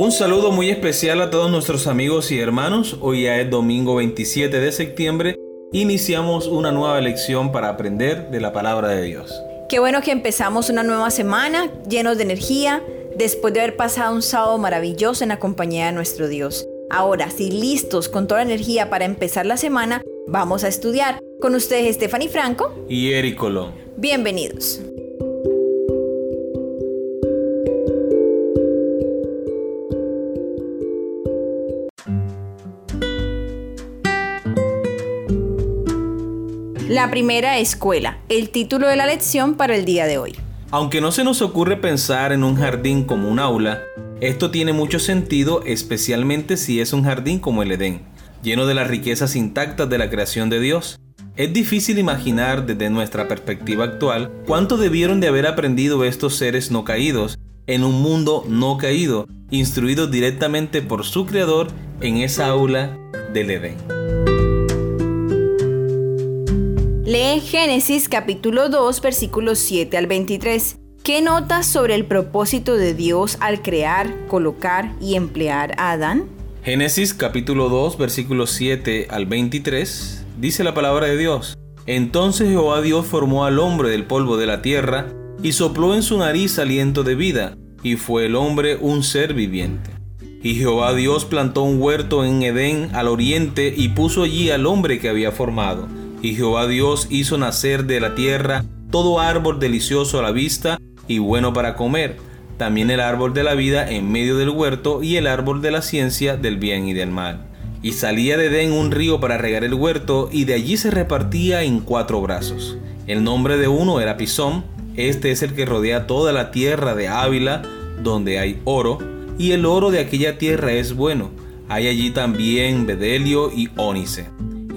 Un saludo muy especial a todos nuestros amigos y hermanos. Hoy ya es domingo 27 de septiembre. Iniciamos una nueva lección para aprender de la palabra de Dios. Qué bueno que empezamos una nueva semana llenos de energía después de haber pasado un sábado maravilloso en la compañía de nuestro Dios. Ahora, si listos con toda la energía para empezar la semana, vamos a estudiar. Con ustedes Stephanie Franco y Eric Colón. Bienvenidos. La primera escuela, el título de la lección para el día de hoy. Aunque no se nos ocurre pensar en un jardín como un aula, esto tiene mucho sentido especialmente si es un jardín como el Edén, lleno de las riquezas intactas de la creación de Dios. Es difícil imaginar desde nuestra perspectiva actual cuánto debieron de haber aprendido estos seres no caídos en un mundo no caído, instruidos directamente por su creador en esa aula del Edén. Lee Génesis capítulo 2 versículos 7 al 23. ¿Qué notas sobre el propósito de Dios al crear, colocar y emplear a Adán? Génesis capítulo 2 versículos 7 al 23 dice la palabra de Dios. Entonces Jehová Dios formó al hombre del polvo de la tierra y sopló en su nariz aliento de vida, y fue el hombre un ser viviente. Y Jehová Dios plantó un huerto en Edén al oriente y puso allí al hombre que había formado. Y Jehová Dios hizo nacer de la tierra todo árbol delicioso a la vista y bueno para comer, también el árbol de la vida en medio del huerto y el árbol de la ciencia del bien y del mal. Y salía de Edén un río para regar el huerto y de allí se repartía en cuatro brazos. El nombre de uno era Pisón, este es el que rodea toda la tierra de Ávila, donde hay oro, y el oro de aquella tierra es bueno. Hay allí también bedelio y ónice.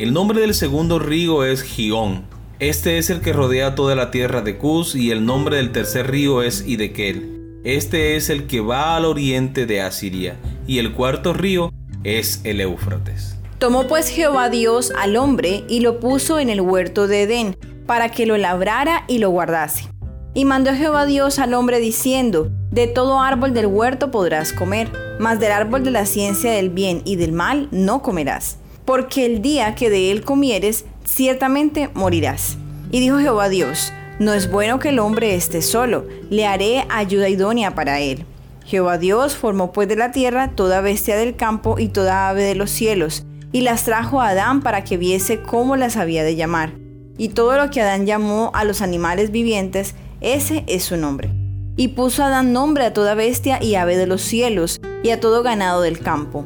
El nombre del segundo río es Gión. Este es el que rodea toda la tierra de Cus y el nombre del tercer río es Idekel. Este es el que va al oriente de Asiria y el cuarto río es el Éufrates. Tomó pues Jehová Dios al hombre y lo puso en el huerto de Edén para que lo labrara y lo guardase. Y mandó Jehová Dios al hombre diciendo, de todo árbol del huerto podrás comer, mas del árbol de la ciencia del bien y del mal no comerás porque el día que de él comieres, ciertamente morirás. Y dijo Jehová Dios, no es bueno que el hombre esté solo, le haré ayuda idónea para él. Jehová Dios formó pues de la tierra toda bestia del campo y toda ave de los cielos, y las trajo a Adán para que viese cómo las había de llamar. Y todo lo que Adán llamó a los animales vivientes, ese es su nombre. Y puso Adán nombre a toda bestia y ave de los cielos, y a todo ganado del campo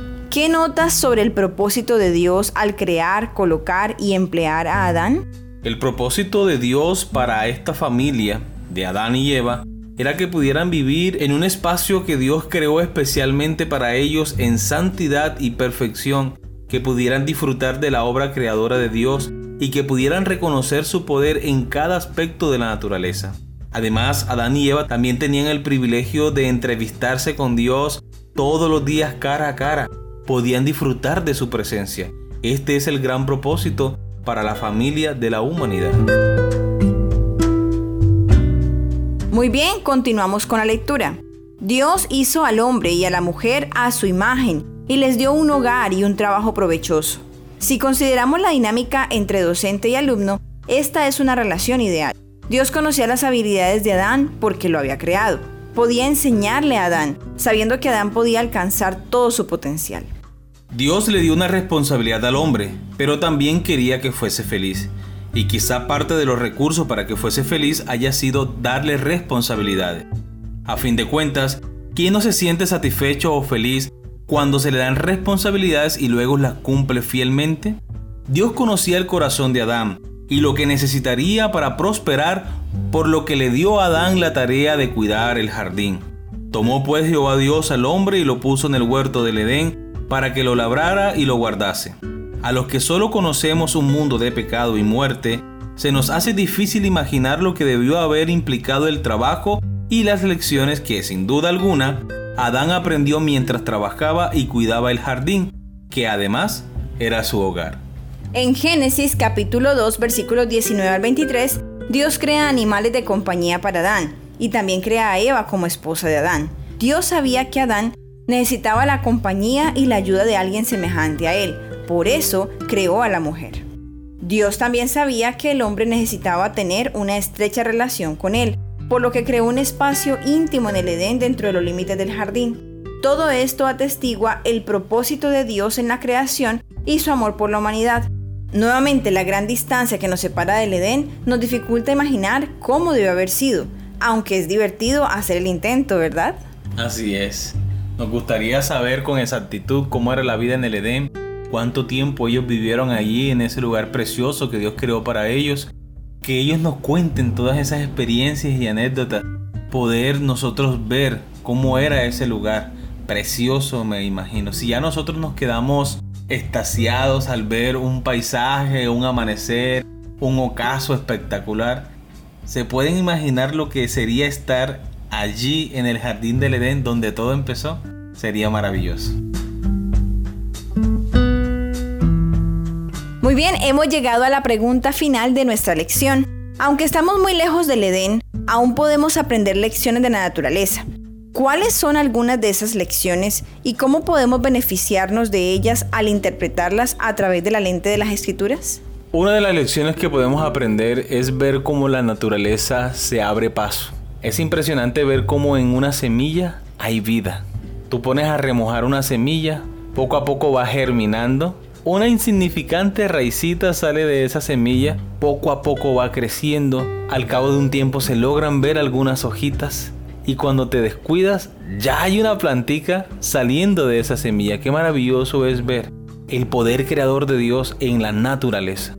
¿Qué notas sobre el propósito de Dios al crear, colocar y emplear a Adán? El propósito de Dios para esta familia de Adán y Eva era que pudieran vivir en un espacio que Dios creó especialmente para ellos en santidad y perfección, que pudieran disfrutar de la obra creadora de Dios y que pudieran reconocer su poder en cada aspecto de la naturaleza. Además, Adán y Eva también tenían el privilegio de entrevistarse con Dios todos los días cara a cara podían disfrutar de su presencia. Este es el gran propósito para la familia de la humanidad. Muy bien, continuamos con la lectura. Dios hizo al hombre y a la mujer a su imagen y les dio un hogar y un trabajo provechoso. Si consideramos la dinámica entre docente y alumno, esta es una relación ideal. Dios conocía las habilidades de Adán porque lo había creado podía enseñarle a Adán, sabiendo que Adán podía alcanzar todo su potencial. Dios le dio una responsabilidad al hombre, pero también quería que fuese feliz. Y quizá parte de los recursos para que fuese feliz haya sido darle responsabilidades. A fin de cuentas, ¿quién no se siente satisfecho o feliz cuando se le dan responsabilidades y luego las cumple fielmente? Dios conocía el corazón de Adán y lo que necesitaría para prosperar, por lo que le dio a Adán la tarea de cuidar el jardín. Tomó pues Jehová Dios al hombre y lo puso en el huerto del Edén, para que lo labrara y lo guardase. A los que solo conocemos un mundo de pecado y muerte, se nos hace difícil imaginar lo que debió haber implicado el trabajo y las lecciones que, sin duda alguna, Adán aprendió mientras trabajaba y cuidaba el jardín, que además era su hogar. En Génesis capítulo 2 versículos 19 al 23, Dios crea animales de compañía para Adán y también crea a Eva como esposa de Adán. Dios sabía que Adán necesitaba la compañía y la ayuda de alguien semejante a él, por eso creó a la mujer. Dios también sabía que el hombre necesitaba tener una estrecha relación con él, por lo que creó un espacio íntimo en el Edén dentro de los límites del jardín. Todo esto atestigua el propósito de Dios en la creación y su amor por la humanidad. Nuevamente, la gran distancia que nos separa del Edén nos dificulta imaginar cómo debe haber sido, aunque es divertido hacer el intento, ¿verdad? Así es. Nos gustaría saber con exactitud cómo era la vida en el Edén, cuánto tiempo ellos vivieron allí en ese lugar precioso que Dios creó para ellos que ellos nos cuenten todas esas experiencias y anécdotas, poder nosotros ver cómo era ese lugar. Precioso, me imagino. Si ya nosotros nos quedamos estasiados al ver un paisaje, un amanecer, un ocaso espectacular, ¿se pueden imaginar lo que sería estar allí en el jardín del Edén donde todo empezó? Sería maravilloso. Muy bien, hemos llegado a la pregunta final de nuestra lección. Aunque estamos muy lejos del Edén, aún podemos aprender lecciones de la naturaleza. ¿Cuáles son algunas de esas lecciones y cómo podemos beneficiarnos de ellas al interpretarlas a través de la lente de las escrituras? Una de las lecciones que podemos aprender es ver cómo la naturaleza se abre paso. Es impresionante ver cómo en una semilla hay vida. Tú pones a remojar una semilla, poco a poco va germinando una insignificante raicita sale de esa semilla, poco a poco va creciendo, al cabo de un tiempo se logran ver algunas hojitas y cuando te descuidas ya hay una plantica saliendo de esa semilla. Qué maravilloso es ver el poder creador de Dios en la naturaleza.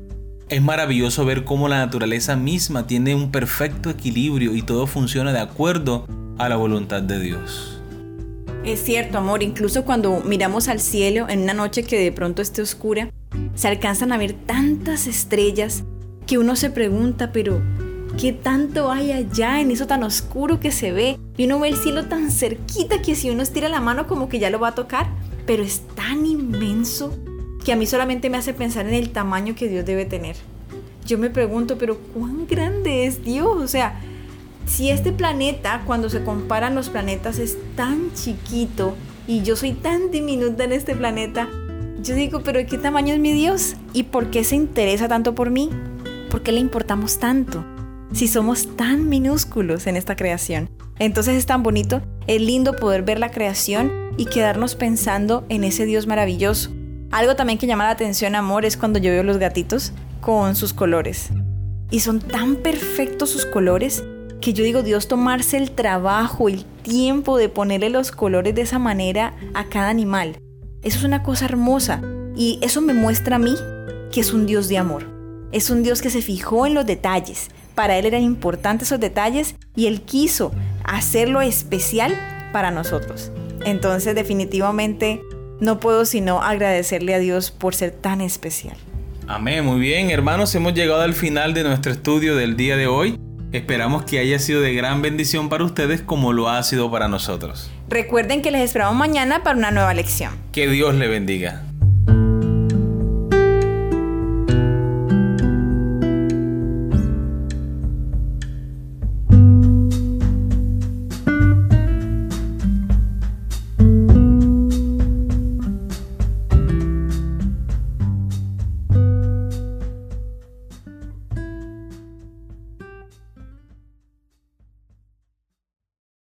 Es maravilloso ver cómo la naturaleza misma tiene un perfecto equilibrio y todo funciona de acuerdo a la voluntad de Dios. Es cierto, amor, incluso cuando miramos al cielo en una noche que de pronto esté oscura, se alcanzan a ver tantas estrellas que uno se pregunta, pero ¿qué tanto hay allá en eso tan oscuro que se ve? Y uno ve el cielo tan cerquita que si uno estira la mano como que ya lo va a tocar, pero es tan inmenso que a mí solamente me hace pensar en el tamaño que Dios debe tener. Yo me pregunto, pero ¿cuán grande es Dios? O sea, si este planeta, cuando se comparan los planetas, es tan chiquito y yo soy tan diminuta en este planeta, yo digo, pero ¿qué tamaño es mi Dios? ¿Y por qué se interesa tanto por mí? ¿Por qué le importamos tanto? Si somos tan minúsculos en esta creación. Entonces es tan bonito, es lindo poder ver la creación y quedarnos pensando en ese Dios maravilloso. Algo también que llama la atención, amor, es cuando yo veo los gatitos con sus colores. Y son tan perfectos sus colores que yo digo, Dios tomarse el trabajo, el tiempo de ponerle los colores de esa manera a cada animal. Eso es una cosa hermosa y eso me muestra a mí que es un Dios de amor. Es un Dios que se fijó en los detalles. Para Él eran importantes esos detalles y Él quiso hacerlo especial para nosotros. Entonces definitivamente no puedo sino agradecerle a Dios por ser tan especial. Amén, muy bien hermanos, hemos llegado al final de nuestro estudio del día de hoy. Esperamos que haya sido de gran bendición para ustedes como lo ha sido para nosotros. Recuerden que les esperamos mañana para una nueva lección. Que Dios le bendiga.